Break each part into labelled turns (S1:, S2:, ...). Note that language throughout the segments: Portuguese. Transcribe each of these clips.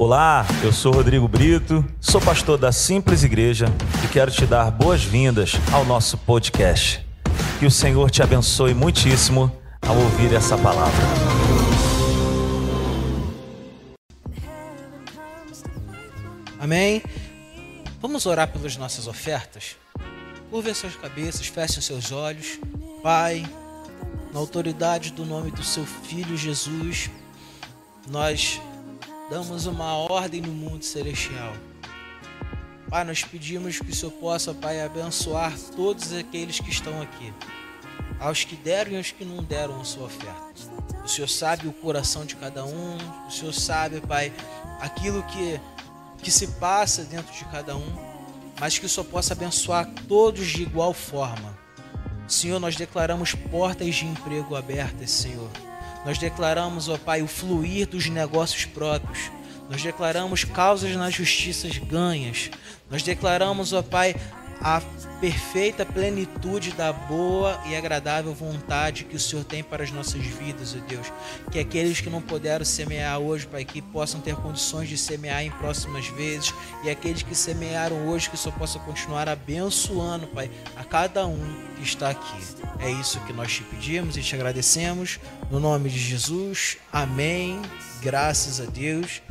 S1: Olá, eu sou Rodrigo Brito, sou pastor da Simples Igreja e quero te dar boas-vindas ao nosso podcast. Que o Senhor te abençoe muitíssimo ao ouvir essa palavra.
S2: Amém? Vamos orar pelas nossas ofertas? Curvem suas cabeças, fechem seus olhos. Pai, na autoridade do nome do seu Filho Jesus, nós damos uma ordem no mundo celestial. Pai, nós pedimos que o Senhor possa, Pai, abençoar todos aqueles que estão aqui, aos que deram e aos que não deram a sua oferta. O Senhor sabe o coração de cada um, o Senhor sabe, Pai, aquilo que, que se passa dentro de cada um, mas que o Senhor possa abençoar todos de igual forma. Senhor, nós declaramos portas de emprego abertas, Senhor nós declaramos, ó Pai, o fluir dos negócios próprios. Nós declaramos causas nas justiças ganhas. Nós declaramos, ó Pai, a perfeita plenitude da boa e agradável vontade que o Senhor tem para as nossas vidas, ó Deus. Que aqueles que não puderam semear hoje, Pai, que possam ter condições de semear em próximas vezes. E aqueles que semearam hoje, que Senhor possa continuar abençoando, Pai, a cada um que está aqui. É isso que nós te pedimos e te agradecemos. No nome de Jesus. Amém. Graças a Deus.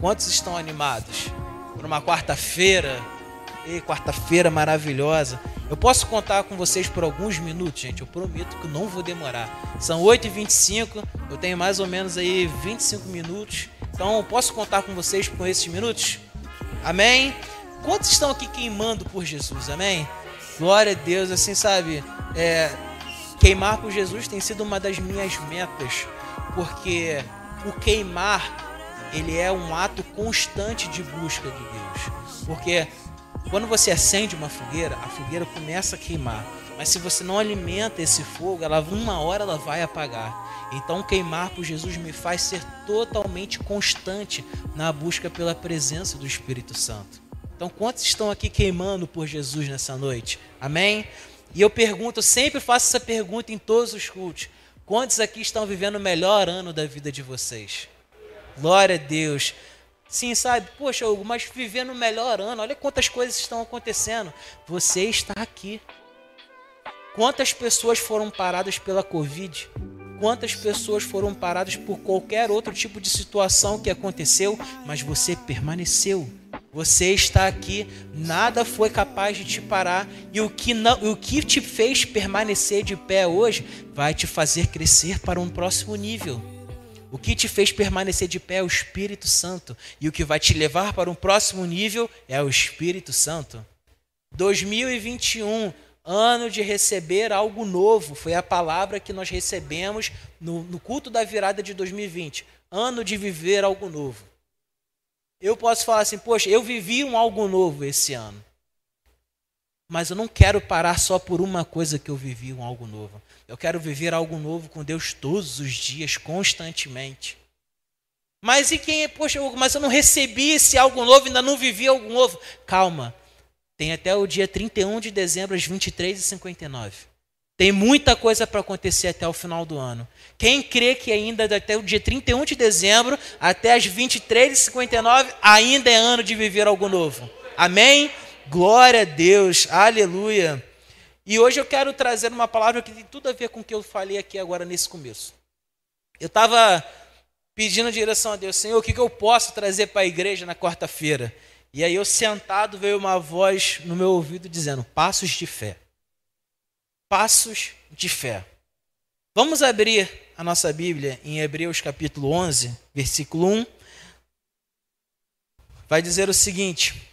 S2: Quantos estão animados? Por uma quarta-feira e quarta-feira maravilhosa. Eu posso contar com vocês por alguns minutos, gente. Eu prometo que não vou demorar. São 8h25, eu tenho mais ou menos aí 25 minutos. Então, posso contar com vocês por esses minutos? Amém? Quantos estão aqui queimando por Jesus? Amém? Glória a Deus, assim, sabe? É, queimar por Jesus tem sido uma das minhas metas, porque o queimar ele é um ato constante de busca de Deus. Porque quando você acende uma fogueira, a fogueira começa a queimar. Mas se você não alimenta esse fogo, ela uma hora ela vai apagar. Então queimar por Jesus me faz ser totalmente constante na busca pela presença do Espírito Santo. Então quantos estão aqui queimando por Jesus nessa noite? Amém? E eu pergunto, eu sempre faço essa pergunta em todos os cultos. Quantos aqui estão vivendo o melhor ano da vida de vocês? Glória a Deus. Sim, sabe? Poxa, Hugo, mas vivendo o melhor ano, olha quantas coisas estão acontecendo. Você está aqui. Quantas pessoas foram paradas pela Covid? Quantas pessoas foram paradas por qualquer outro tipo de situação que aconteceu, mas você permaneceu? Você está aqui, nada foi capaz de te parar, e o que, não, o que te fez permanecer de pé hoje vai te fazer crescer para um próximo nível. O que te fez permanecer de pé é o Espírito Santo. E o que vai te levar para um próximo nível é o Espírito Santo. 2021, ano de receber algo novo, foi a palavra que nós recebemos no, no culto da virada de 2020. Ano de viver algo novo. Eu posso falar assim, poxa, eu vivi um algo novo esse ano. Mas eu não quero parar só por uma coisa que eu vivi, um algo novo. Eu quero viver algo novo com Deus todos os dias, constantemente. Mas e quem é, poxa, mas eu não recebi esse algo novo, ainda não vivi algo novo. Calma. Tem até o dia 31 de dezembro, às 23h59. Tem muita coisa para acontecer até o final do ano. Quem crê que ainda até o dia 31 de dezembro, até as 23h59, ainda é ano de viver algo novo. Amém? Glória a Deus, aleluia. E hoje eu quero trazer uma palavra que tem tudo a ver com o que eu falei aqui agora nesse começo. Eu estava pedindo direção a Deus, Senhor, o que, que eu posso trazer para a igreja na quarta-feira? E aí eu sentado veio uma voz no meu ouvido dizendo: Passos de fé. Passos de fé. Vamos abrir a nossa Bíblia em Hebreus capítulo 11, versículo 1. Vai dizer o seguinte: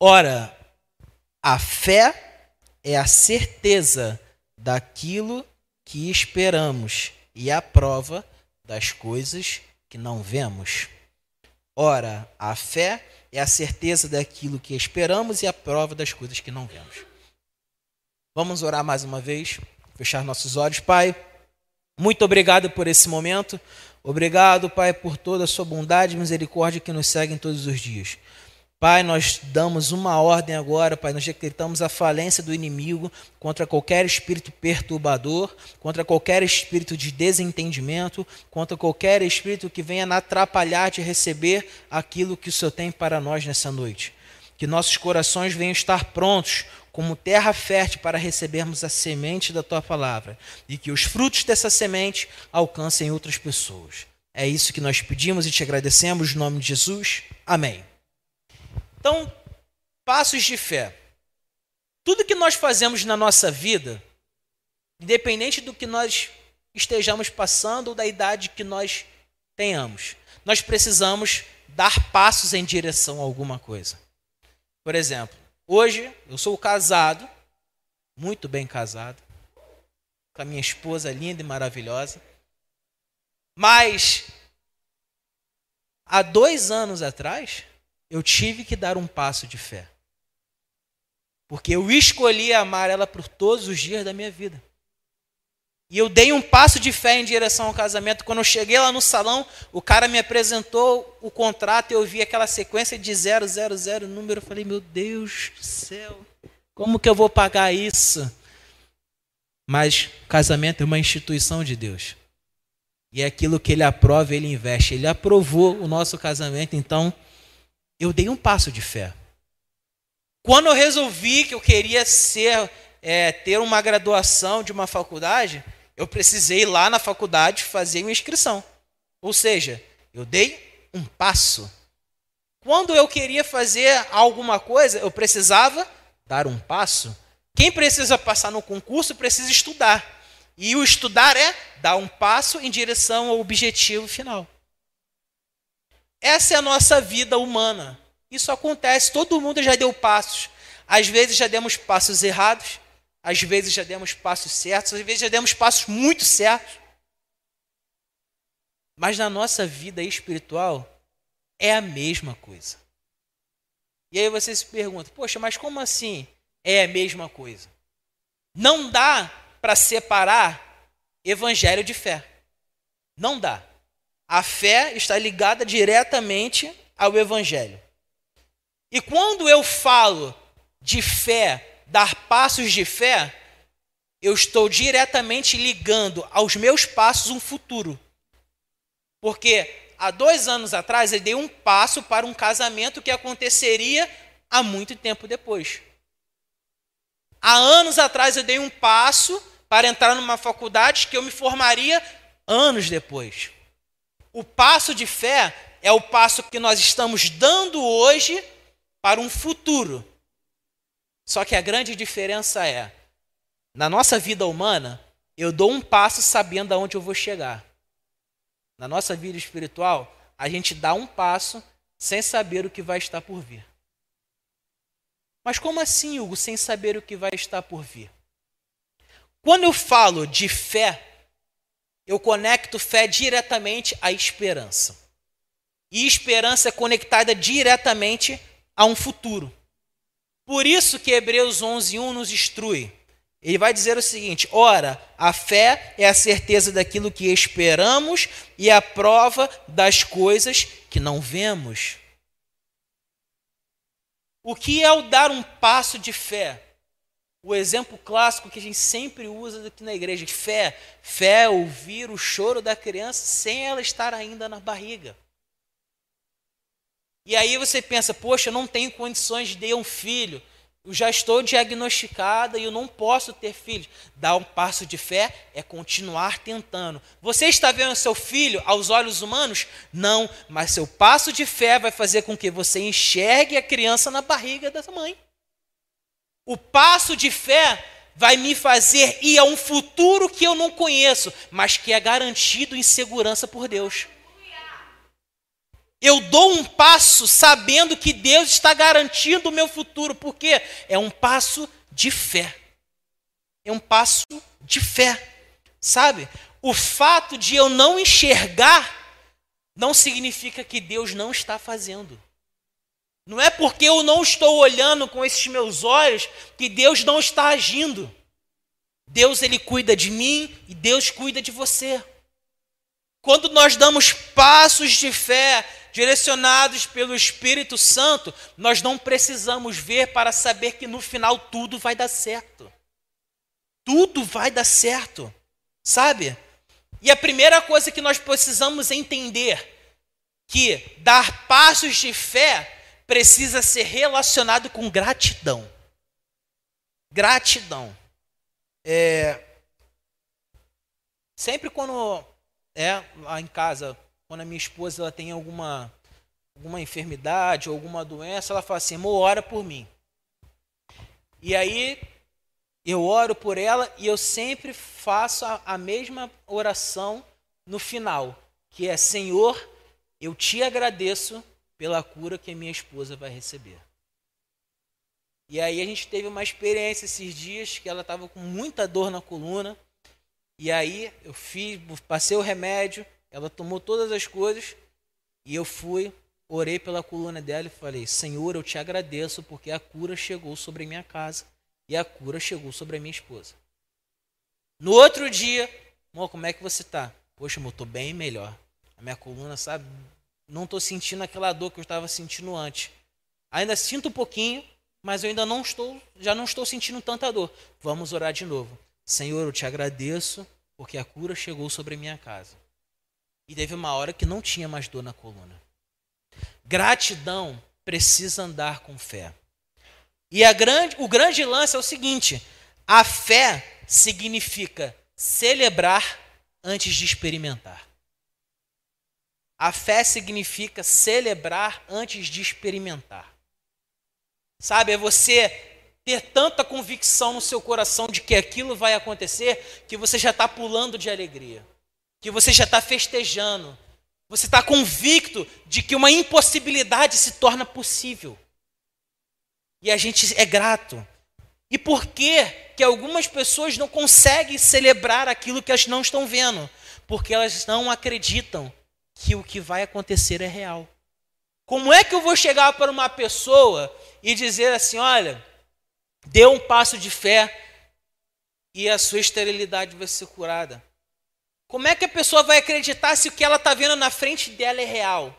S2: Ora, a fé é a certeza daquilo que esperamos e a prova das coisas que não vemos. Ora, a fé é a certeza daquilo que esperamos e a prova das coisas que não vemos. Vamos orar mais uma vez, fechar nossos olhos, Pai. Muito obrigado por esse momento. Obrigado, Pai, por toda a sua bondade e misericórdia que nos seguem todos os dias. Pai, nós damos uma ordem agora, Pai, nós decretamos a falência do inimigo contra qualquer espírito perturbador, contra qualquer espírito de desentendimento, contra qualquer espírito que venha atrapalhar de receber aquilo que o Senhor tem para nós nessa noite. Que nossos corações venham estar prontos como terra fértil para recebermos a semente da tua palavra e que os frutos dessa semente alcancem outras pessoas. É isso que nós pedimos e te agradecemos, em nome de Jesus. Amém. Então, passos de fé. Tudo que nós fazemos na nossa vida, independente do que nós estejamos passando ou da idade que nós tenhamos, nós precisamos dar passos em direção a alguma coisa. Por exemplo, hoje eu sou casado, muito bem casado, com a minha esposa linda e maravilhosa, mas há dois anos atrás, eu tive que dar um passo de fé. Porque eu escolhi amar ela por todos os dias da minha vida. E eu dei um passo de fé em direção ao casamento. Quando eu cheguei lá no salão, o cara me apresentou o contrato eu vi aquela sequência de 000 número. Eu falei, meu Deus do céu, como que eu vou pagar isso? Mas casamento é uma instituição de Deus. E é aquilo que ele aprova, ele investe. Ele aprovou o nosso casamento, então eu dei um passo de fé. Quando eu resolvi que eu queria ser, é, ter uma graduação de uma faculdade, eu precisei ir lá na faculdade fazer minha inscrição. Ou seja, eu dei um passo. Quando eu queria fazer alguma coisa, eu precisava dar um passo. Quem precisa passar no concurso precisa estudar. E o estudar é dar um passo em direção ao objetivo final. Essa é a nossa vida humana. Isso acontece, todo mundo já deu passos. Às vezes já demos passos errados, às vezes já demos passos certos, às vezes já demos passos muito certos. Mas na nossa vida espiritual é a mesma coisa. E aí você se pergunta: poxa, mas como assim é a mesma coisa? Não dá para separar evangelho de fé. Não dá. A fé está ligada diretamente ao Evangelho. E quando eu falo de fé, dar passos de fé, eu estou diretamente ligando aos meus passos um futuro. Porque há dois anos atrás eu dei um passo para um casamento que aconteceria há muito tempo depois. Há anos atrás eu dei um passo para entrar numa faculdade que eu me formaria anos depois. O passo de fé é o passo que nós estamos dando hoje para um futuro. Só que a grande diferença é, na nossa vida humana, eu dou um passo sabendo aonde eu vou chegar. Na nossa vida espiritual, a gente dá um passo sem saber o que vai estar por vir. Mas como assim, Hugo, sem saber o que vai estar por vir? Quando eu falo de fé, eu conecto fé diretamente à esperança. E esperança é conectada diretamente a um futuro. Por isso que Hebreus 11:1 nos instrui. Ele vai dizer o seguinte: ora, a fé é a certeza daquilo que esperamos e a prova das coisas que não vemos. O que é o dar um passo de fé? O exemplo clássico que a gente sempre usa aqui na igreja, fé. Fé é ouvir o choro da criança sem ela estar ainda na barriga. E aí você pensa, poxa, eu não tenho condições de ter um filho. Eu já estou diagnosticada e eu não posso ter filhos. Dar um passo de fé é continuar tentando. Você está vendo seu filho aos olhos humanos? Não, mas seu passo de fé vai fazer com que você enxergue a criança na barriga da mãe. O passo de fé vai me fazer ir a um futuro que eu não conheço, mas que é garantido em segurança por Deus. Eu dou um passo sabendo que Deus está garantindo o meu futuro, porque é um passo de fé. É um passo de fé. Sabe? O fato de eu não enxergar não significa que Deus não está fazendo. Não é porque eu não estou olhando com esses meus olhos que Deus não está agindo. Deus ele cuida de mim e Deus cuida de você. Quando nós damos passos de fé, direcionados pelo Espírito Santo, nós não precisamos ver para saber que no final tudo vai dar certo. Tudo vai dar certo, sabe? E a primeira coisa que nós precisamos entender que dar passos de fé precisa ser relacionado com gratidão. Gratidão. É, sempre quando é lá em casa, quando a minha esposa ela tem alguma alguma enfermidade ou alguma doença, ela fala assim: "Amor, ora por mim". E aí eu oro por ela e eu sempre faço a, a mesma oração no final, que é: Senhor, eu te agradeço pela cura que minha esposa vai receber. E aí a gente teve uma experiência esses dias que ela estava com muita dor na coluna. E aí eu fiz, passei o remédio, ela tomou todas as coisas e eu fui, orei pela coluna dela e falei: Senhor, eu te agradeço porque a cura chegou sobre a minha casa e a cura chegou sobre a minha esposa. No outro dia, amor, como é que você está? Poxa, amor, estou bem melhor. A minha coluna, sabe? Não estou sentindo aquela dor que eu estava sentindo antes. Ainda sinto um pouquinho, mas eu ainda não estou, já não estou sentindo tanta dor. Vamos orar de novo. Senhor, eu te agradeço porque a cura chegou sobre a minha casa. E teve uma hora que não tinha mais dor na coluna. Gratidão precisa andar com fé. E grande, o grande lance é o seguinte: a fé significa celebrar antes de experimentar. A fé significa celebrar antes de experimentar. Sabe, é você ter tanta convicção no seu coração de que aquilo vai acontecer que você já está pulando de alegria, que você já está festejando, você está convicto de que uma impossibilidade se torna possível. E a gente é grato. E por que que algumas pessoas não conseguem celebrar aquilo que elas não estão vendo? Porque elas não acreditam que o que vai acontecer é real. Como é que eu vou chegar para uma pessoa e dizer assim: olha, dê um passo de fé e a sua esterilidade vai ser curada? Como é que a pessoa vai acreditar se o que ela está vendo na frente dela é real?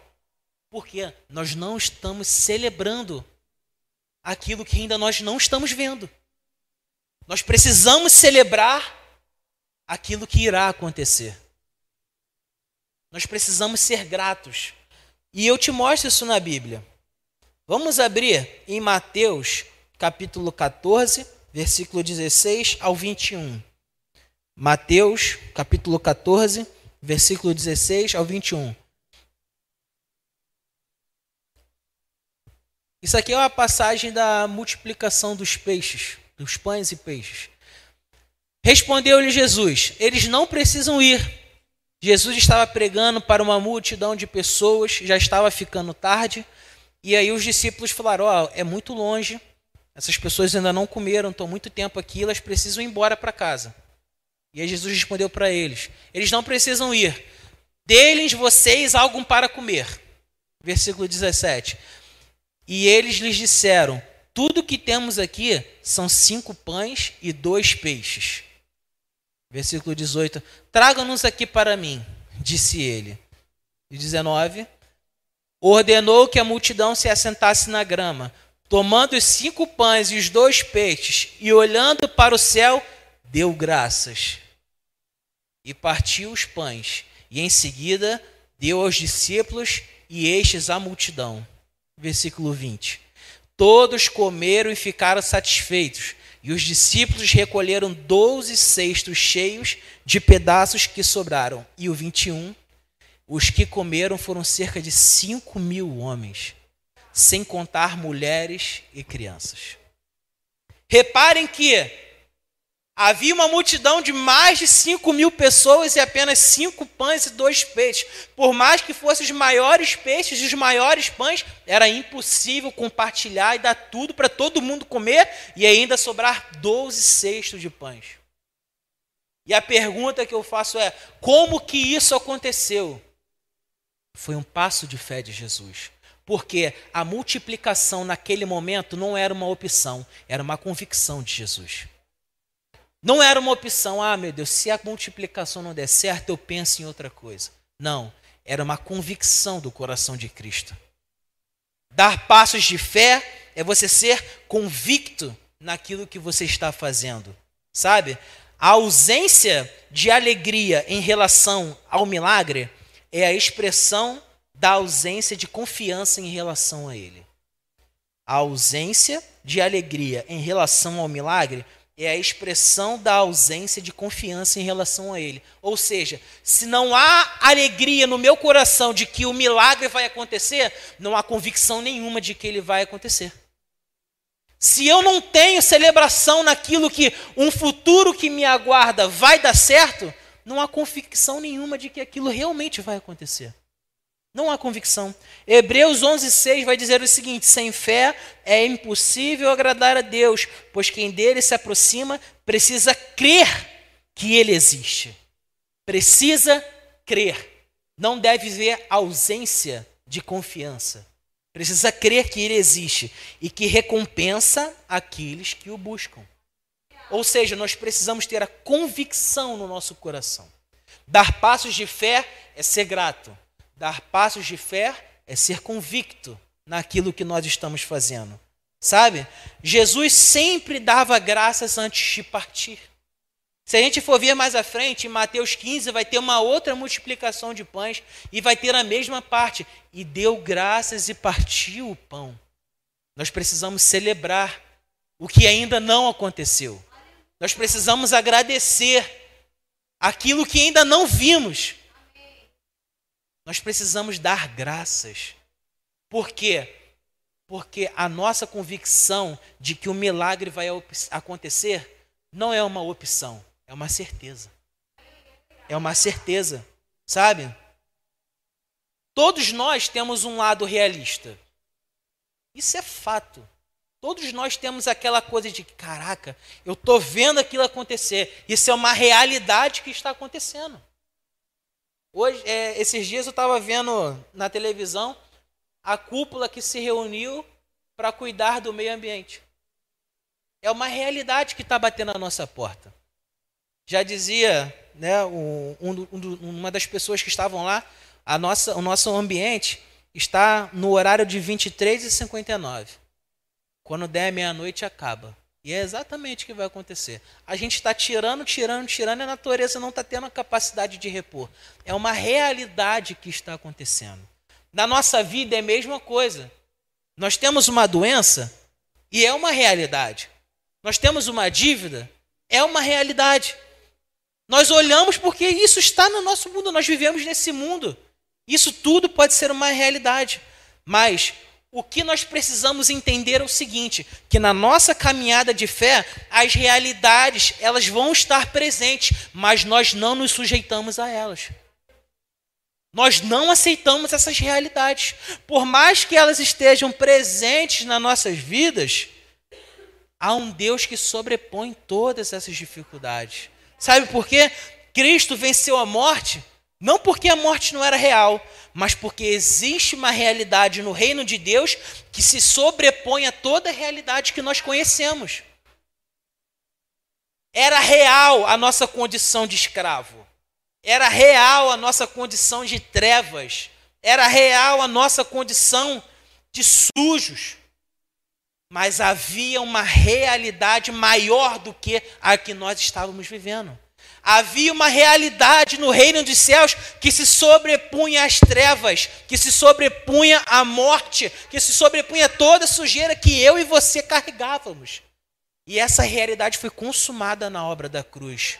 S2: Porque nós não estamos celebrando aquilo que ainda nós não estamos vendo. Nós precisamos celebrar aquilo que irá acontecer. Nós precisamos ser gratos. E eu te mostro isso na Bíblia. Vamos abrir em Mateus, capítulo 14, versículo 16 ao 21. Mateus, capítulo 14, versículo 16 ao 21. Isso aqui é uma passagem da multiplicação dos peixes, dos pães e peixes. Respondeu-lhe Jesus: Eles não precisam ir. Jesus estava pregando para uma multidão de pessoas, já estava ficando tarde, e aí os discípulos falaram: Ó, oh, é muito longe, essas pessoas ainda não comeram, estão muito tempo aqui, elas precisam ir embora para casa. E aí Jesus respondeu para eles: Eles não precisam ir, dê-lhes vocês algo para comer. Versículo 17. E eles lhes disseram: Tudo que temos aqui são cinco pães e dois peixes. Versículo 18: Traga-nos aqui para mim, disse ele. E 19: Ordenou que a multidão se assentasse na grama. Tomando os cinco pães e os dois peixes, e olhando para o céu, deu graças. E partiu os pães, e em seguida deu aos discípulos e estes à multidão versículo 20. Todos comeram e ficaram satisfeitos, e os discípulos recolheram doze cestos cheios de pedaços que sobraram. E o 21, os que comeram foram cerca de cinco mil homens, sem contar mulheres e crianças. Reparem que Havia uma multidão de mais de 5 mil pessoas e apenas cinco pães e dois peixes. Por mais que fossem os maiores peixes e os maiores pães, era impossível compartilhar e dar tudo para todo mundo comer e ainda sobrar 12 cestos de pães. E a pergunta que eu faço é: como que isso aconteceu? Foi um passo de fé de Jesus. Porque a multiplicação naquele momento não era uma opção, era uma convicção de Jesus. Não era uma opção, ah, meu Deus, se a multiplicação não der certo, eu penso em outra coisa. Não, era uma convicção do coração de Cristo. Dar passos de fé é você ser convicto naquilo que você está fazendo, sabe? A ausência de alegria em relação ao milagre é a expressão da ausência de confiança em relação a ele. A ausência de alegria em relação ao milagre é a expressão da ausência de confiança em relação a ele. Ou seja, se não há alegria no meu coração de que o milagre vai acontecer, não há convicção nenhuma de que ele vai acontecer. Se eu não tenho celebração naquilo que um futuro que me aguarda vai dar certo, não há convicção nenhuma de que aquilo realmente vai acontecer. Não há convicção. Hebreus 11:6 vai dizer o seguinte: sem fé é impossível agradar a Deus, pois quem dele se aproxima precisa crer que ele existe. Precisa crer. Não deve ver ausência de confiança. Precisa crer que ele existe e que recompensa aqueles que o buscam. Ou seja, nós precisamos ter a convicção no nosso coração. Dar passos de fé é ser grato Dar passos de fé é ser convicto naquilo que nós estamos fazendo. Sabe? Jesus sempre dava graças antes de partir. Se a gente for ver mais à frente, em Mateus 15, vai ter uma outra multiplicação de pães e vai ter a mesma parte. E deu graças e partiu o pão. Nós precisamos celebrar o que ainda não aconteceu. Nós precisamos agradecer aquilo que ainda não vimos. Nós precisamos dar graças. Por quê? Porque a nossa convicção de que o milagre vai acontecer não é uma opção, é uma certeza. É uma certeza, sabe? Todos nós temos um lado realista. Isso é fato. Todos nós temos aquela coisa de caraca, eu estou vendo aquilo acontecer. Isso é uma realidade que está acontecendo. Hoje, é, esses dias eu estava vendo na televisão a cúpula que se reuniu para cuidar do meio ambiente. É uma realidade que está batendo na nossa porta. Já dizia né, um, um, uma das pessoas que estavam lá, a nossa, o nosso ambiente está no horário de 23 e 59. Quando der meia-noite, acaba. E é exatamente o que vai acontecer. A gente está tirando, tirando, tirando, e a natureza não está tendo a capacidade de repor. É uma realidade que está acontecendo. Na nossa vida é a mesma coisa. Nós temos uma doença e é uma realidade. Nós temos uma dívida, é uma realidade. Nós olhamos porque isso está no nosso mundo, nós vivemos nesse mundo. Isso tudo pode ser uma realidade. Mas o que nós precisamos entender é o seguinte, que na nossa caminhada de fé, as realidades, elas vão estar presentes, mas nós não nos sujeitamos a elas. Nós não aceitamos essas realidades. Por mais que elas estejam presentes nas nossas vidas, há um Deus que sobrepõe todas essas dificuldades. Sabe por quê? Cristo venceu a morte não porque a morte não era real, mas porque existe uma realidade no reino de Deus que se sobrepõe a toda a realidade que nós conhecemos. Era real a nossa condição de escravo. Era real a nossa condição de trevas. Era real a nossa condição de sujos. Mas havia uma realidade maior do que a que nós estávamos vivendo. Havia uma realidade no reino dos céus que se sobrepunha às trevas, que se sobrepunha à morte, que se sobrepunha a toda a sujeira que eu e você carregávamos. E essa realidade foi consumada na obra da cruz.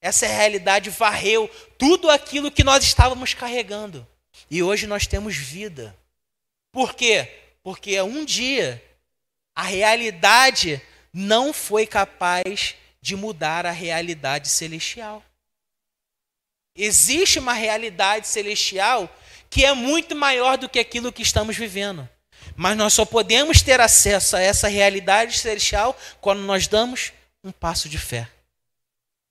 S2: Essa realidade varreu tudo aquilo que nós estávamos carregando. E hoje nós temos vida. Por quê? Porque um dia a realidade não foi capaz de mudar a realidade celestial. Existe uma realidade celestial que é muito maior do que aquilo que estamos vivendo. Mas nós só podemos ter acesso a essa realidade celestial quando nós damos um passo de fé.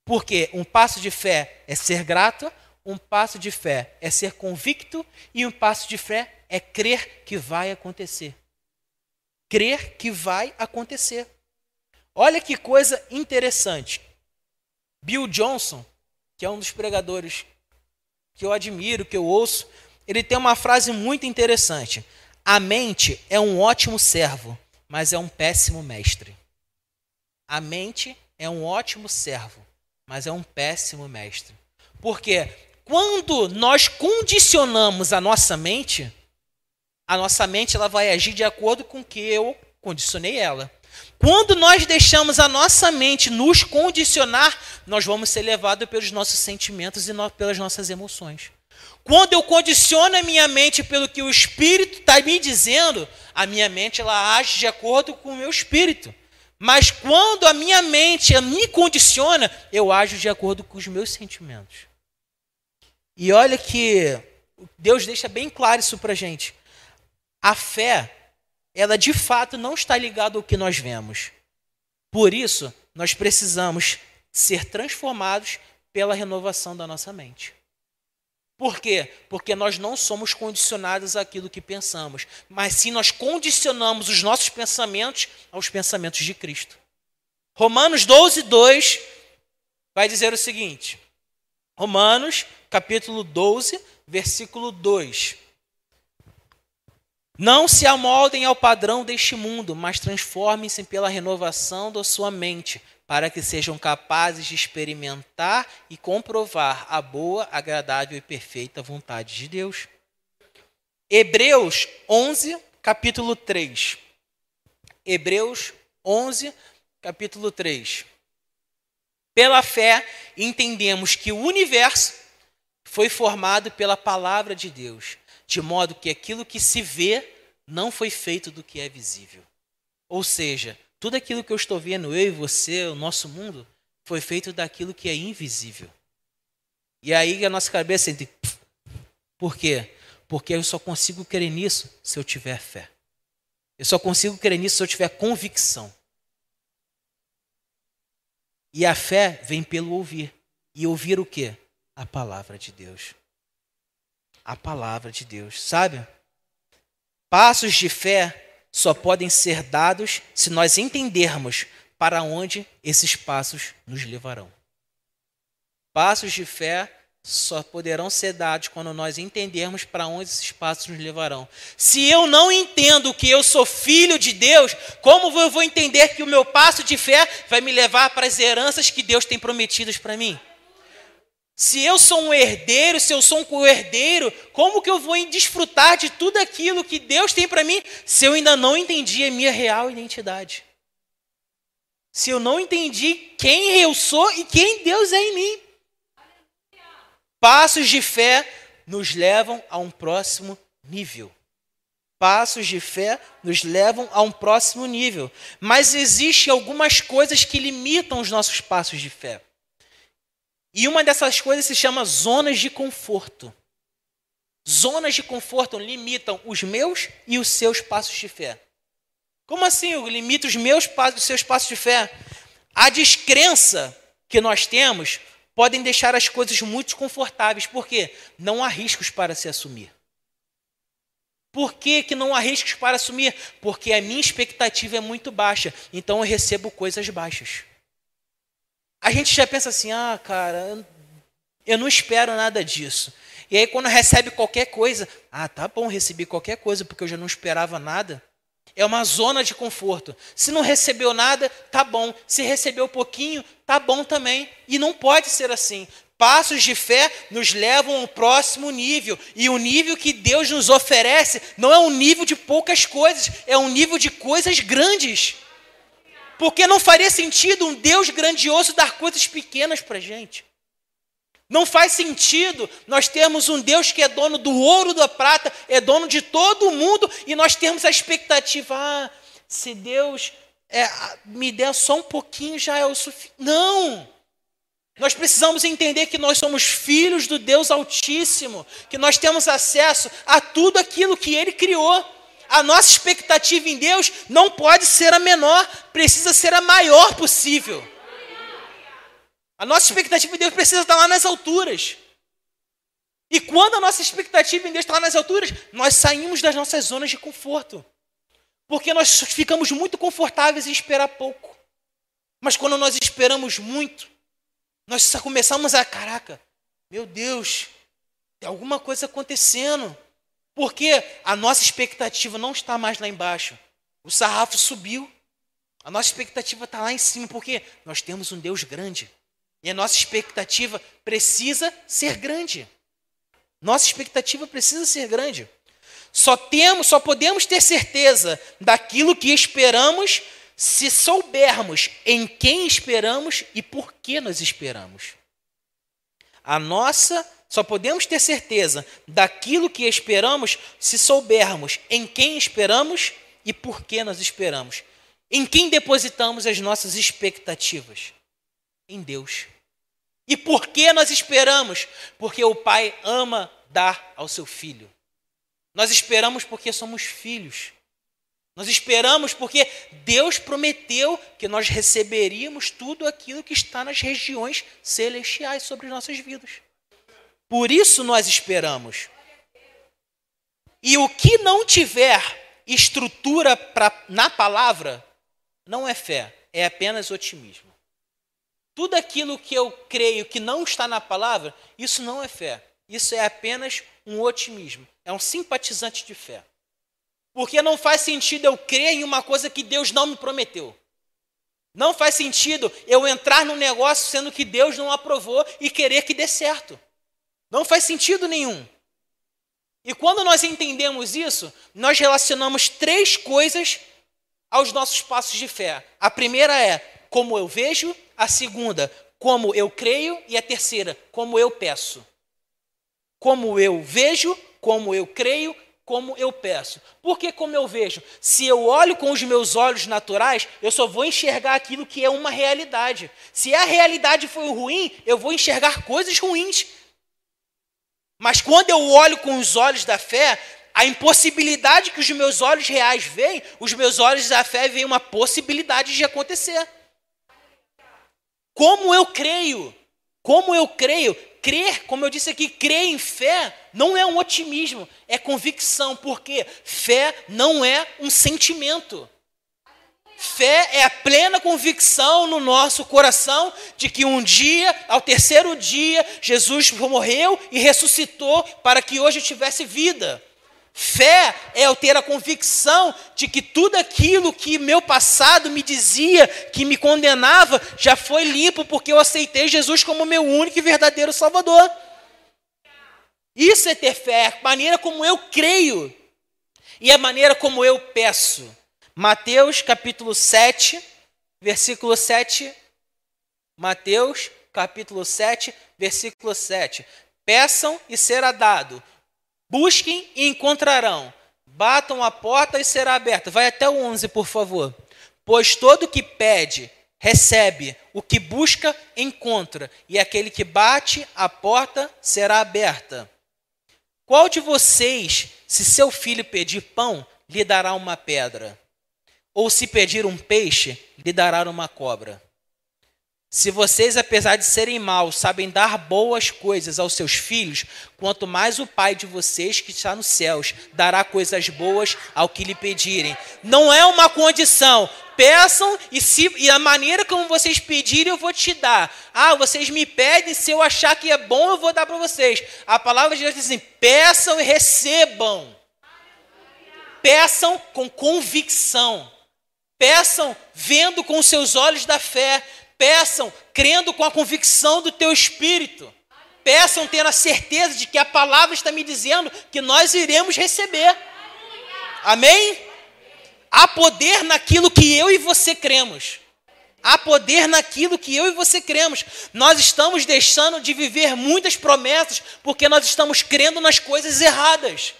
S2: Porque um passo de fé é ser grato, um passo de fé é ser convicto e um passo de fé é crer que vai acontecer. Crer que vai acontecer. Olha que coisa interessante. Bill Johnson, que é um dos pregadores que eu admiro, que eu ouço, ele tem uma frase muito interessante. A mente é um ótimo servo, mas é um péssimo mestre. A mente é um ótimo servo, mas é um péssimo mestre. Porque quando nós condicionamos a nossa mente, a nossa mente ela vai agir de acordo com o que eu condicionei ela. Quando nós deixamos a nossa mente nos condicionar, nós vamos ser levados pelos nossos sentimentos e pelas nossas emoções. Quando eu condiciono a minha mente pelo que o Espírito está me dizendo, a minha mente ela age de acordo com o meu Espírito. Mas quando a minha mente me condiciona, eu ajo de acordo com os meus sentimentos. E olha que Deus deixa bem claro isso para gente. A fé, ela de fato não está ligada ao que nós vemos. Por isso, nós precisamos ser transformados pela renovação da nossa mente. Por quê? Porque nós não somos condicionados àquilo que pensamos, mas sim nós condicionamos os nossos pensamentos aos pensamentos de Cristo. Romanos 12, 2 vai dizer o seguinte: Romanos, capítulo 12, versículo 2. Não se amoldem ao padrão deste mundo, mas transformem-se pela renovação da sua mente, para que sejam capazes de experimentar e comprovar a boa, agradável e perfeita vontade de Deus. Hebreus 11, capítulo 3. Hebreus 11, capítulo 3. Pela fé, entendemos que o universo foi formado pela palavra de Deus, de modo que aquilo que se vê não foi feito do que é visível. Ou seja, tudo aquilo que eu estou vendo, eu e você, o nosso mundo, foi feito daquilo que é invisível. E aí a nossa cabeça entra. Por quê? Porque eu só consigo crer nisso se eu tiver fé. Eu só consigo crer nisso se eu tiver convicção. E a fé vem pelo ouvir. E ouvir o quê? A palavra de Deus. A palavra de Deus, sabe? Passos de fé só podem ser dados se nós entendermos para onde esses passos nos levarão. Passos de fé só poderão ser dados quando nós entendermos para onde esses passos nos levarão. Se eu não entendo que eu sou filho de Deus, como eu vou entender que o meu passo de fé vai me levar para as heranças que Deus tem prometidas para mim? Se eu sou um herdeiro, se eu sou um co-herdeiro, como que eu vou desfrutar de tudo aquilo que Deus tem para mim se eu ainda não entendi a minha real identidade? Se eu não entendi quem eu sou e quem Deus é em mim. Passos de fé nos levam a um próximo nível. Passos de fé nos levam a um próximo nível. Mas existem algumas coisas que limitam os nossos passos de fé. E uma dessas coisas se chama zonas de conforto. Zonas de conforto limitam os meus e os seus passos de fé. Como assim eu limito os meus passos os seus passos de fé? A descrença que nós temos podem deixar as coisas muito confortáveis. Por quê? Não há riscos para se assumir. Por que, que não há riscos para assumir? Porque a minha expectativa é muito baixa, então eu recebo coisas baixas. A gente já pensa assim, ah, cara, eu não espero nada disso. E aí, quando recebe qualquer coisa, ah, tá bom, recebi qualquer coisa, porque eu já não esperava nada. É uma zona de conforto. Se não recebeu nada, tá bom. Se recebeu pouquinho, tá bom também. E não pode ser assim. Passos de fé nos levam ao próximo nível. E o nível que Deus nos oferece não é um nível de poucas coisas, é um nível de coisas grandes. Porque não faria sentido um Deus grandioso dar coisas pequenas para gente. Não faz sentido nós termos um Deus que é dono do ouro, da prata, é dono de todo o mundo, e nós termos a expectativa, ah, se Deus é, me der só um pouquinho já é o suficiente. Não! Nós precisamos entender que nós somos filhos do Deus Altíssimo, que nós temos acesso a tudo aquilo que Ele criou a nossa expectativa em Deus não pode ser a menor, precisa ser a maior possível. A nossa expectativa em Deus precisa estar lá nas alturas. E quando a nossa expectativa em Deus está lá nas alturas, nós saímos das nossas zonas de conforto. Porque nós ficamos muito confortáveis em esperar pouco. Mas quando nós esperamos muito, nós começamos a, caraca, meu Deus, Tem alguma coisa acontecendo. Porque a nossa expectativa não está mais lá embaixo. O sarrafo subiu. A nossa expectativa está lá em cima, porque nós temos um Deus grande. E a nossa expectativa precisa ser grande. Nossa expectativa precisa ser grande. Só temos, só podemos ter certeza daquilo que esperamos se soubermos em quem esperamos e por que nós esperamos. A nossa, só podemos ter certeza daquilo que esperamos se soubermos em quem esperamos e por que nós esperamos. Em quem depositamos as nossas expectativas? Em Deus. E por que nós esperamos? Porque o Pai ama dar ao seu filho. Nós esperamos porque somos filhos. Nós esperamos porque Deus prometeu que nós receberíamos tudo aquilo que está nas regiões celestiais sobre nossas vidas. Por isso nós esperamos. E o que não tiver estrutura pra, na palavra, não é fé, é apenas otimismo. Tudo aquilo que eu creio que não está na palavra, isso não é fé. Isso é apenas um otimismo, é um simpatizante de fé. Porque não faz sentido eu crer em uma coisa que Deus não me prometeu. Não faz sentido eu entrar num negócio sendo que Deus não aprovou e querer que dê certo. Não faz sentido nenhum. E quando nós entendemos isso, nós relacionamos três coisas aos nossos passos de fé. A primeira é como eu vejo, a segunda, como eu creio, e a terceira, como eu peço. Como eu vejo, como eu creio como eu peço. Porque como eu vejo? Se eu olho com os meus olhos naturais, eu só vou enxergar aquilo que é uma realidade. Se a realidade foi ruim, eu vou enxergar coisas ruins. Mas quando eu olho com os olhos da fé, a impossibilidade que os meus olhos reais veem, os meus olhos da fé veem uma possibilidade de acontecer. Como eu creio, como eu creio, crer, como eu disse aqui, crer em fé não é um otimismo, é convicção, porque fé não é um sentimento. Fé é a plena convicção no nosso coração de que um dia, ao terceiro dia, Jesus morreu e ressuscitou para que hoje tivesse vida. Fé é eu ter a convicção de que tudo aquilo que meu passado me dizia, que me condenava, já foi limpo porque eu aceitei Jesus como meu único e verdadeiro Salvador. Isso é ter fé, a maneira como eu creio e a maneira como eu peço. Mateus capítulo 7, versículo 7. Mateus capítulo 7, versículo 7. Peçam e será dado Busquem e encontrarão. Batam a porta e será aberta. Vai até o 11, por favor. Pois todo que pede, recebe. O que busca, encontra. E aquele que bate, a porta será aberta. Qual de vocês, se seu filho pedir pão, lhe dará uma pedra? Ou se pedir um peixe, lhe dará uma cobra? Se vocês, apesar de serem maus, sabem dar boas coisas aos seus filhos, quanto mais o Pai de vocês que está nos céus dará coisas boas ao que lhe pedirem. Não é uma condição. Peçam e, se, e a maneira como vocês pedirem eu vou te dar. Ah, vocês me pedem, se eu achar que é bom eu vou dar para vocês. A palavra de Deus diz assim: peçam e recebam. Peçam com convicção. Peçam vendo com seus olhos da fé Peçam crendo com a convicção do teu espírito. Peçam tendo a certeza de que a palavra está me dizendo que nós iremos receber. Amém? Há poder naquilo que eu e você cremos. Há poder naquilo que eu e você cremos. Nós estamos deixando de viver muitas promessas porque nós estamos crendo nas coisas erradas.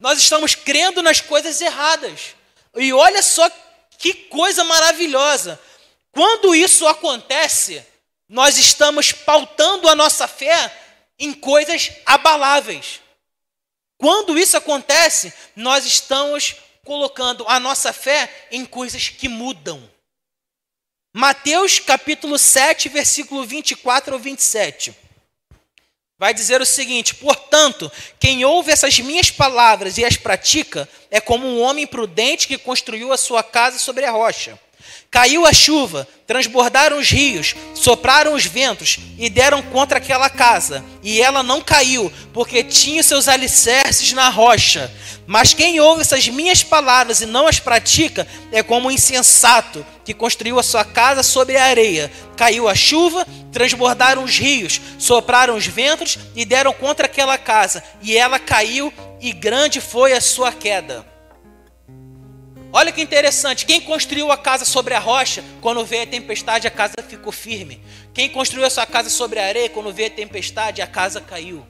S2: Nós estamos crendo nas coisas erradas. E olha só que coisa maravilhosa. Quando isso acontece, nós estamos pautando a nossa fé em coisas abaláveis. Quando isso acontece, nós estamos colocando a nossa fé em coisas que mudam. Mateus capítulo 7, versículo 24 ao 27. Vai dizer o seguinte: Portanto, quem ouve essas minhas palavras e as pratica é como um homem prudente que construiu a sua casa sobre a rocha. Caiu a chuva, transbordaram os rios, sopraram os ventos e deram contra aquela casa. E ela não caiu, porque tinha seus alicerces na rocha. Mas quem ouve essas minhas palavras e não as pratica é como um insensato que construiu a sua casa sobre a areia. Caiu a chuva, transbordaram os rios, sopraram os ventos e deram contra aquela casa. E ela caiu, e grande foi a sua queda. Olha que interessante, quem construiu a casa sobre a rocha, quando veio a tempestade, a casa ficou firme. Quem construiu a sua casa sobre a areia, quando veio a tempestade, a casa caiu.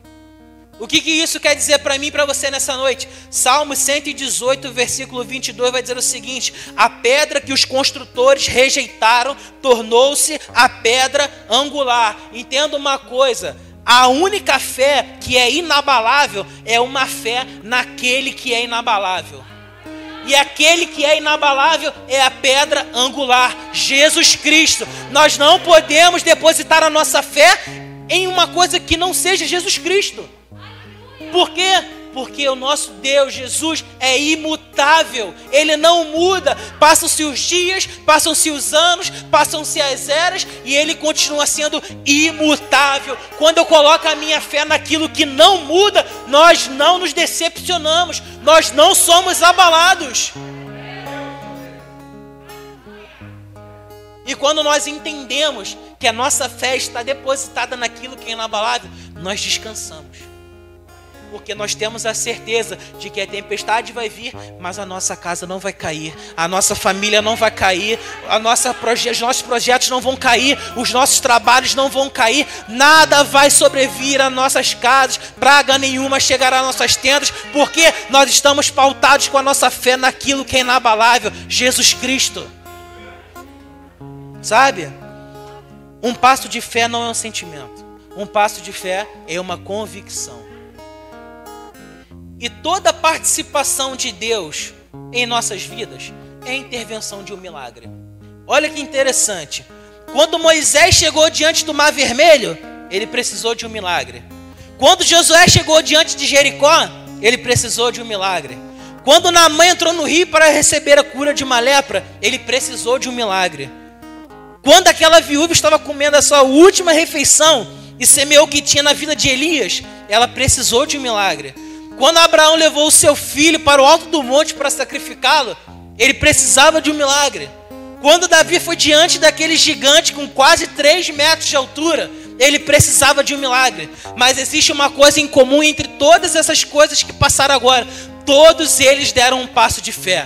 S2: O que, que isso quer dizer para mim e para você nessa noite? Salmo 118, versículo 22 vai dizer o seguinte: A pedra que os construtores rejeitaram tornou-se a pedra angular. Entenda uma coisa: a única fé que é inabalável é uma fé naquele que é inabalável e aquele que é inabalável é a pedra angular, Jesus Cristo. Nós não podemos depositar a nossa fé em uma coisa que não seja Jesus Cristo. Por quê? Porque o nosso Deus, Jesus, é imutável, ele não muda. Passam-se os dias, passam-se os anos, passam-se as eras e ele continua sendo imutável. Quando eu coloco a minha fé naquilo que não muda, nós não nos decepcionamos, nós não somos abalados. E quando nós entendemos que a nossa fé está depositada naquilo que é inabalável, nós descansamos porque nós temos a certeza de que a tempestade vai vir, mas a nossa casa não vai cair, a nossa família não vai cair, a nossa proje os nossos projetos não vão cair, os nossos trabalhos não vão cair, nada vai sobrevir a nossas casas, praga nenhuma chegará às nossas tendas, porque nós estamos pautados com a nossa fé naquilo que é inabalável, Jesus Cristo. Sabe? Um passo de fé não é um sentimento. Um passo de fé é uma convicção. E toda participação de Deus em nossas vidas é intervenção de um milagre. Olha que interessante. Quando Moisés chegou diante do Mar Vermelho, ele precisou de um milagre. Quando Josué chegou diante de Jericó, ele precisou de um milagre. Quando Naamã entrou no rio para receber a cura de uma lepra, ele precisou de um milagre. Quando aquela viúva estava comendo a sua última refeição e semeou o que tinha na vida de Elias, ela precisou de um milagre. Quando Abraão levou o seu filho para o alto do monte para sacrificá-lo, ele precisava de um milagre. Quando Davi foi diante daquele gigante com quase 3 metros de altura, ele precisava de um milagre. Mas existe uma coisa em comum entre todas essas coisas que passaram agora: todos eles deram um passo de fé.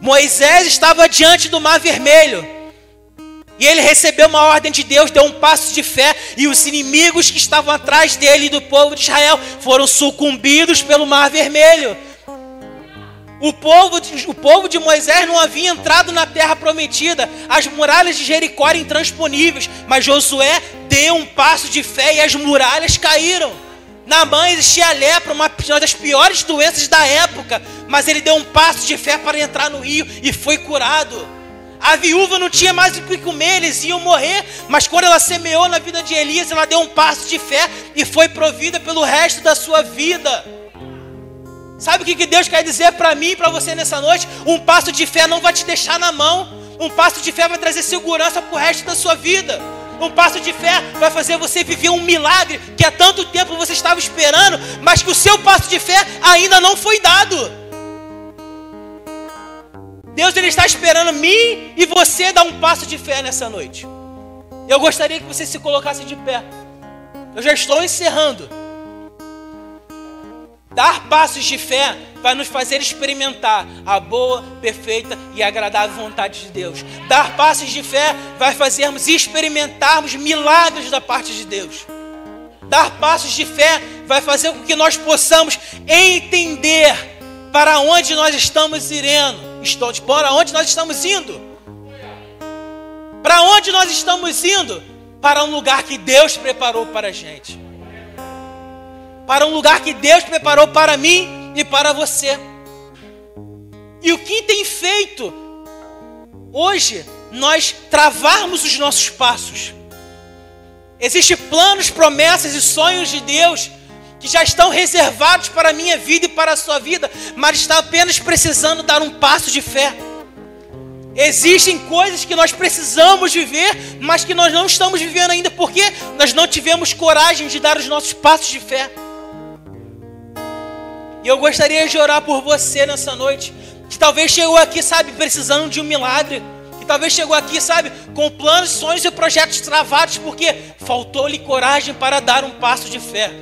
S2: Moisés estava diante do Mar Vermelho. E ele recebeu uma ordem de Deus, deu um passo de fé, e os inimigos que estavam atrás dele do povo de Israel foram sucumbidos pelo Mar Vermelho. O povo, de, o povo de Moisés não havia entrado na terra prometida, as muralhas de Jericó eram intransponíveis, mas Josué deu um passo de fé e as muralhas caíram. Na mãe existia a lepra, uma das piores doenças da época, mas ele deu um passo de fé para entrar no rio e foi curado. A viúva não tinha mais o que comer, eles iam morrer. Mas quando ela semeou na vida de Elias, ela deu um passo de fé e foi provida pelo resto da sua vida. Sabe o que Deus quer dizer para mim e para você nessa noite? Um passo de fé não vai te deixar na mão. Um passo de fé vai trazer segurança para o resto da sua vida. Um passo de fé vai fazer você viver um milagre que há tanto tempo você estava esperando, mas que o seu passo de fé ainda não foi dado. Deus ele está esperando mim e você dar um passo de fé nessa noite. Eu gostaria que você se colocasse de pé. Eu já estou encerrando. Dar passos de fé vai nos fazer experimentar a boa, perfeita e agradável vontade de Deus. Dar passos de fé vai fazermos experimentarmos milagres da parte de Deus. Dar passos de fé vai fazer com que nós possamos entender para onde nós estamos irendo De para onde nós estamos indo? Para onde nós estamos indo? Para um lugar que Deus preparou para a gente. Para um lugar que Deus preparou para mim e para você. E o que tem feito hoje nós travarmos os nossos passos? Existem planos, promessas e sonhos de Deus que já estão reservados para a minha vida e para a sua vida, mas está apenas precisando dar um passo de fé. Existem coisas que nós precisamos viver, mas que nós não estamos vivendo ainda porque nós não tivemos coragem de dar os nossos passos de fé. E eu gostaria de orar por você nessa noite, que talvez chegou aqui, sabe, precisando de um milagre, que talvez chegou aqui, sabe, com planos, sonhos e projetos travados porque faltou-lhe coragem para dar um passo de fé.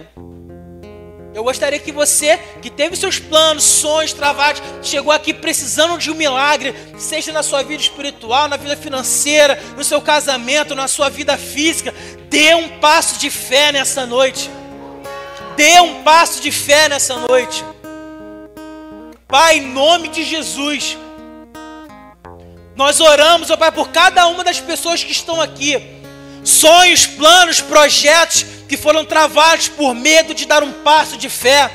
S2: Eu gostaria que você, que teve seus planos, sonhos travados, chegou aqui precisando de um milagre, seja na sua vida espiritual, na vida financeira, no seu casamento, na sua vida física, dê um passo de fé nessa noite. Dê um passo de fé nessa noite. Pai, em nome de Jesus, nós oramos, ó Pai, por cada uma das pessoas que estão aqui. Sonhos, planos, projetos que foram travados por medo de dar um passo de fé,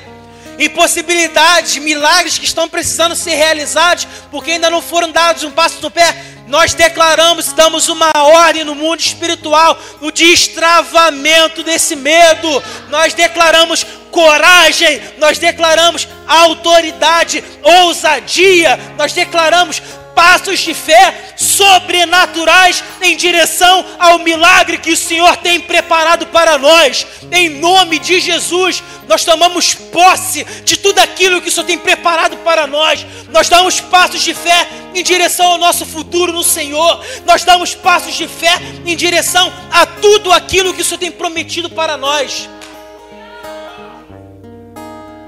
S2: impossibilidades, milagres que estão precisando ser realizados porque ainda não foram dados um passo no pé. Nós declaramos, damos uma ordem no mundo espiritual, o destravamento desse medo. Nós declaramos coragem, nós declaramos autoridade, ousadia, nós declaramos passos de fé sobrenaturais em direção ao milagre que o Senhor tem preparado para nós. Em nome de Jesus, nós tomamos posse de tudo aquilo que o Senhor tem preparado para nós. Nós damos passos de fé em direção ao nosso futuro no Senhor. Nós damos passos de fé em direção a tudo aquilo que o Senhor tem prometido para nós.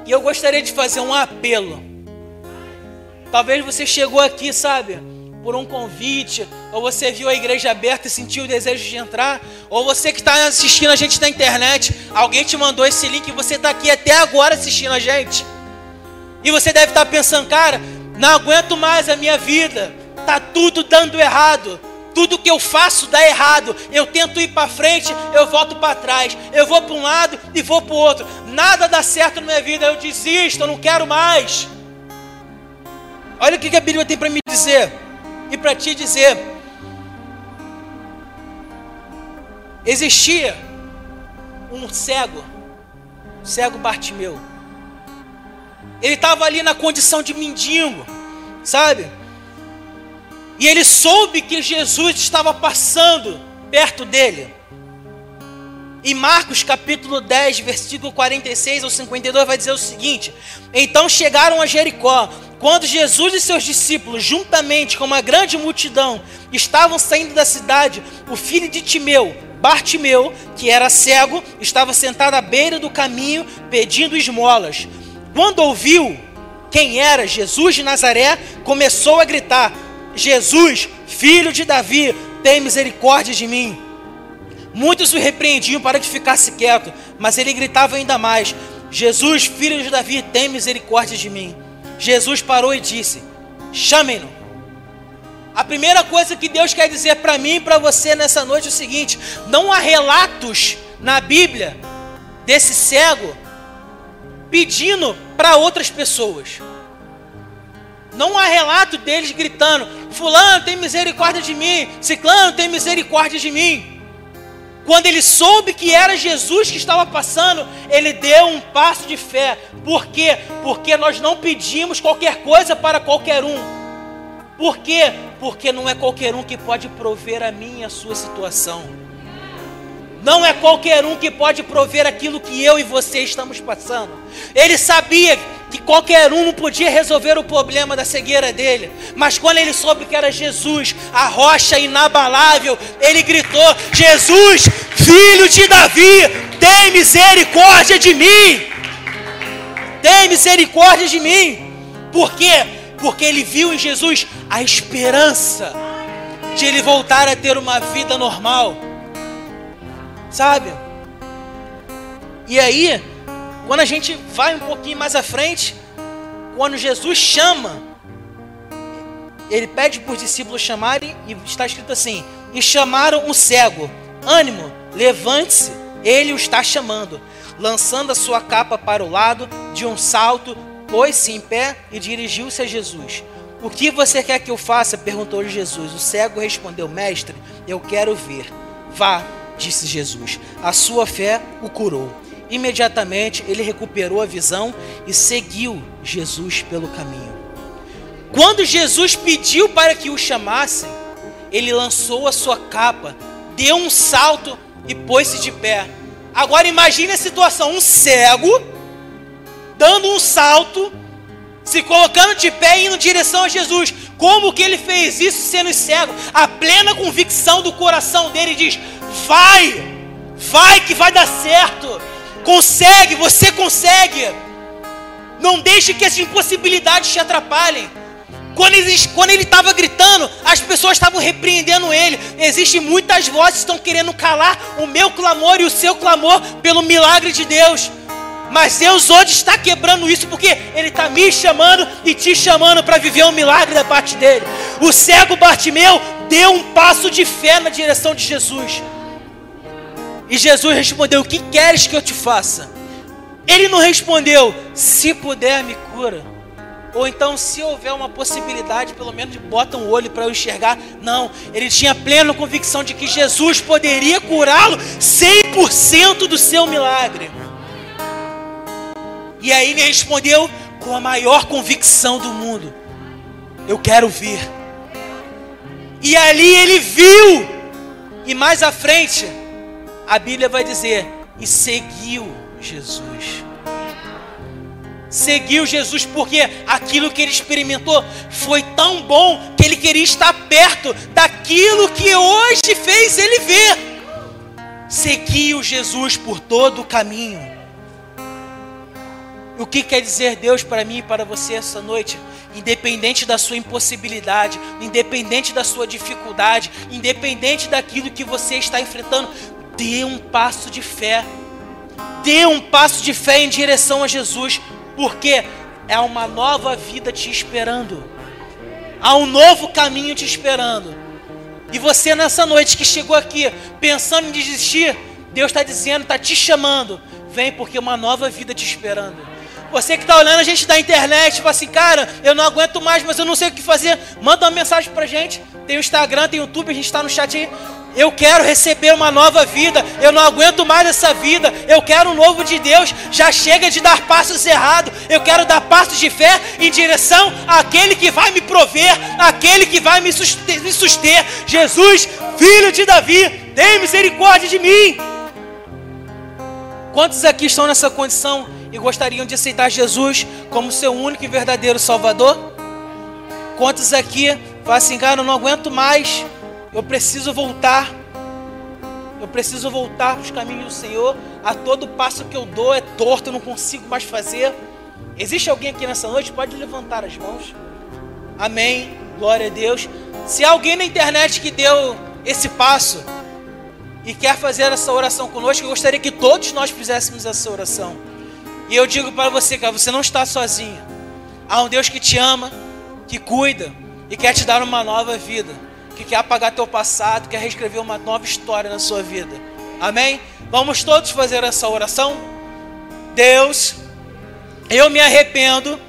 S2: E eu gostaria de fazer um apelo Talvez você chegou aqui, sabe, por um convite, ou você viu a igreja aberta e sentiu o desejo de entrar, ou você que está assistindo a gente na internet, alguém te mandou esse link e você está aqui até agora assistindo a gente. E você deve estar tá pensando, cara, não aguento mais a minha vida, tá tudo dando errado. Tudo que eu faço dá errado. Eu tento ir para frente, eu volto para trás. Eu vou para um lado e vou para o outro. Nada dá certo na minha vida. Eu desisto, eu não quero mais. Olha o que a Bíblia tem para me dizer e para te dizer. Existia um cego, cego Bartimeu. Ele estava ali na condição de mendigo, sabe? E ele soube que Jesus estava passando perto dele. Em Marcos capítulo 10, versículo 46 ao 52, vai dizer o seguinte: Então chegaram a Jericó. Quando Jesus e seus discípulos, juntamente com uma grande multidão, estavam saindo da cidade, o filho de Timeu, Bartimeu, que era cego, estava sentado à beira do caminho pedindo esmolas. Quando ouviu quem era Jesus de Nazaré, começou a gritar: Jesus, filho de Davi, tem misericórdia de mim. Muitos o repreendiam para que ficasse quieto, mas ele gritava ainda mais: Jesus, filho de Davi, tem misericórdia de mim. Jesus parou e disse: Chamem-no. A primeira coisa que Deus quer dizer para mim e para você nessa noite é o seguinte: não há relatos na Bíblia desse cego pedindo para outras pessoas. Não há relato deles gritando: Fulano tem misericórdia de mim, Ciclano tem misericórdia de mim. Quando ele soube que era Jesus que estava passando, ele deu um passo de fé. Por quê? Porque nós não pedimos qualquer coisa para qualquer um. Por quê? Porque não é qualquer um que pode prover a minha a sua situação. Não é qualquer um que pode prover aquilo que eu e você estamos passando. Ele sabia que qualquer um não podia resolver o problema da cegueira dele. Mas quando ele soube que era Jesus, a rocha inabalável, ele gritou: Jesus, filho de Davi, tem misericórdia de mim. Tem misericórdia de mim. Por quê? Porque ele viu em Jesus a esperança de ele voltar a ter uma vida normal. Sabe? E aí, quando a gente vai um pouquinho mais à frente, quando Jesus chama, ele pede para os discípulos chamarem, e está escrito assim: E chamaram o cego, ânimo, levante-se, ele o está chamando. Lançando a sua capa para o lado, de um salto, pôs-se em pé e dirigiu-se a Jesus. O que você quer que eu faça? perguntou Jesus. O cego respondeu: Mestre, eu quero ver. Vá, disse Jesus. A sua fé o curou. Imediatamente ele recuperou a visão e seguiu Jesus pelo caminho. Quando Jesus pediu para que o chamassem, ele lançou a sua capa, deu um salto e pôs-se de pé. Agora imagine a situação: um cego dando um salto, se colocando de pé e indo em direção a Jesus. Como que ele fez isso sendo cego? A plena convicção do coração dele diz: Vai, vai que vai dar certo. Consegue, você consegue. Não deixe que as impossibilidades te atrapalhem. Quando ele estava gritando, as pessoas estavam repreendendo ele. Existem muitas vozes que estão querendo calar o meu clamor e o seu clamor pelo milagre de Deus. Mas Deus hoje está quebrando isso porque Ele está me chamando e te chamando para viver um milagre da parte dele. O cego Bartimeu deu um passo de fé na direção de Jesus. E Jesus respondeu: O que queres que eu te faça? Ele não respondeu: Se puder, me cura. Ou então, se houver uma possibilidade, pelo menos bota um olho para eu enxergar. Não, ele tinha plena convicção de que Jesus poderia curá-lo 100% do seu milagre. E aí ele respondeu com a maior convicção do mundo: Eu quero ver. E ali ele viu. E mais à frente, a Bíblia vai dizer: E seguiu Jesus seguiu Jesus porque aquilo que ele experimentou foi tão bom que ele queria estar perto daquilo que hoje fez ele ver. Seguiu Jesus por todo o caminho. O que quer dizer Deus para mim e para você essa noite? Independente da sua impossibilidade, independente da sua dificuldade, independente daquilo que você está enfrentando, dê um passo de fé. Dê um passo de fé em direção a Jesus, porque é uma nova vida te esperando. Há um novo caminho te esperando. E você nessa noite que chegou aqui pensando em desistir, Deus está dizendo, está te chamando. Vem porque uma nova vida te esperando. Você que está olhando a gente da internet, fala assim, cara, eu não aguento mais, mas eu não sei o que fazer. Manda uma mensagem pra gente. Tem o Instagram, tem o YouTube, a gente está no chat aí. Eu quero receber uma nova vida. Eu não aguento mais essa vida. Eu quero um novo de Deus. Já chega de dar passos errados. Eu quero dar passos de fé em direção àquele que vai me prover, aquele que vai me suster. Jesus, filho de Davi, tem misericórdia de mim. Quantos aqui estão nessa condição e gostariam de aceitar Jesus como seu único e verdadeiro Salvador? Quantos aqui falam assim, cara, eu não aguento mais eu preciso voltar. Eu preciso voltar para os caminhos do Senhor. A todo passo que eu dou é torto, eu não consigo mais fazer. Existe alguém aqui nessa noite? Pode levantar as mãos. Amém. Glória a Deus. Se há alguém na internet que deu esse passo e quer fazer essa oração conosco, eu gostaria que todos nós fizéssemos essa oração. E eu digo para você, cara, você não está sozinho. Há um Deus que te ama, que cuida e quer te dar uma nova vida que quer apagar teu passado, quer reescrever uma nova história na sua vida. Amém? Vamos todos fazer essa oração? Deus, eu me arrependo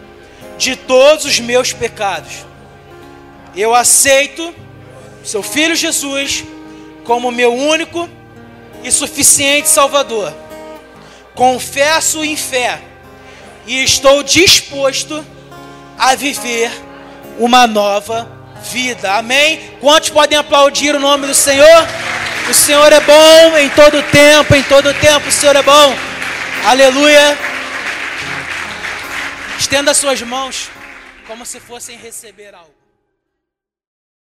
S2: de todos os meus pecados. Eu aceito seu filho Jesus como meu único e suficiente Salvador. Confesso em fé e estou disposto a viver uma nova vida. Amém? Quantos podem aplaudir o nome do Senhor? O Senhor é bom em todo tempo, em todo tempo o Senhor é bom. Aleluia. Estenda suas mãos como se fossem receber algo.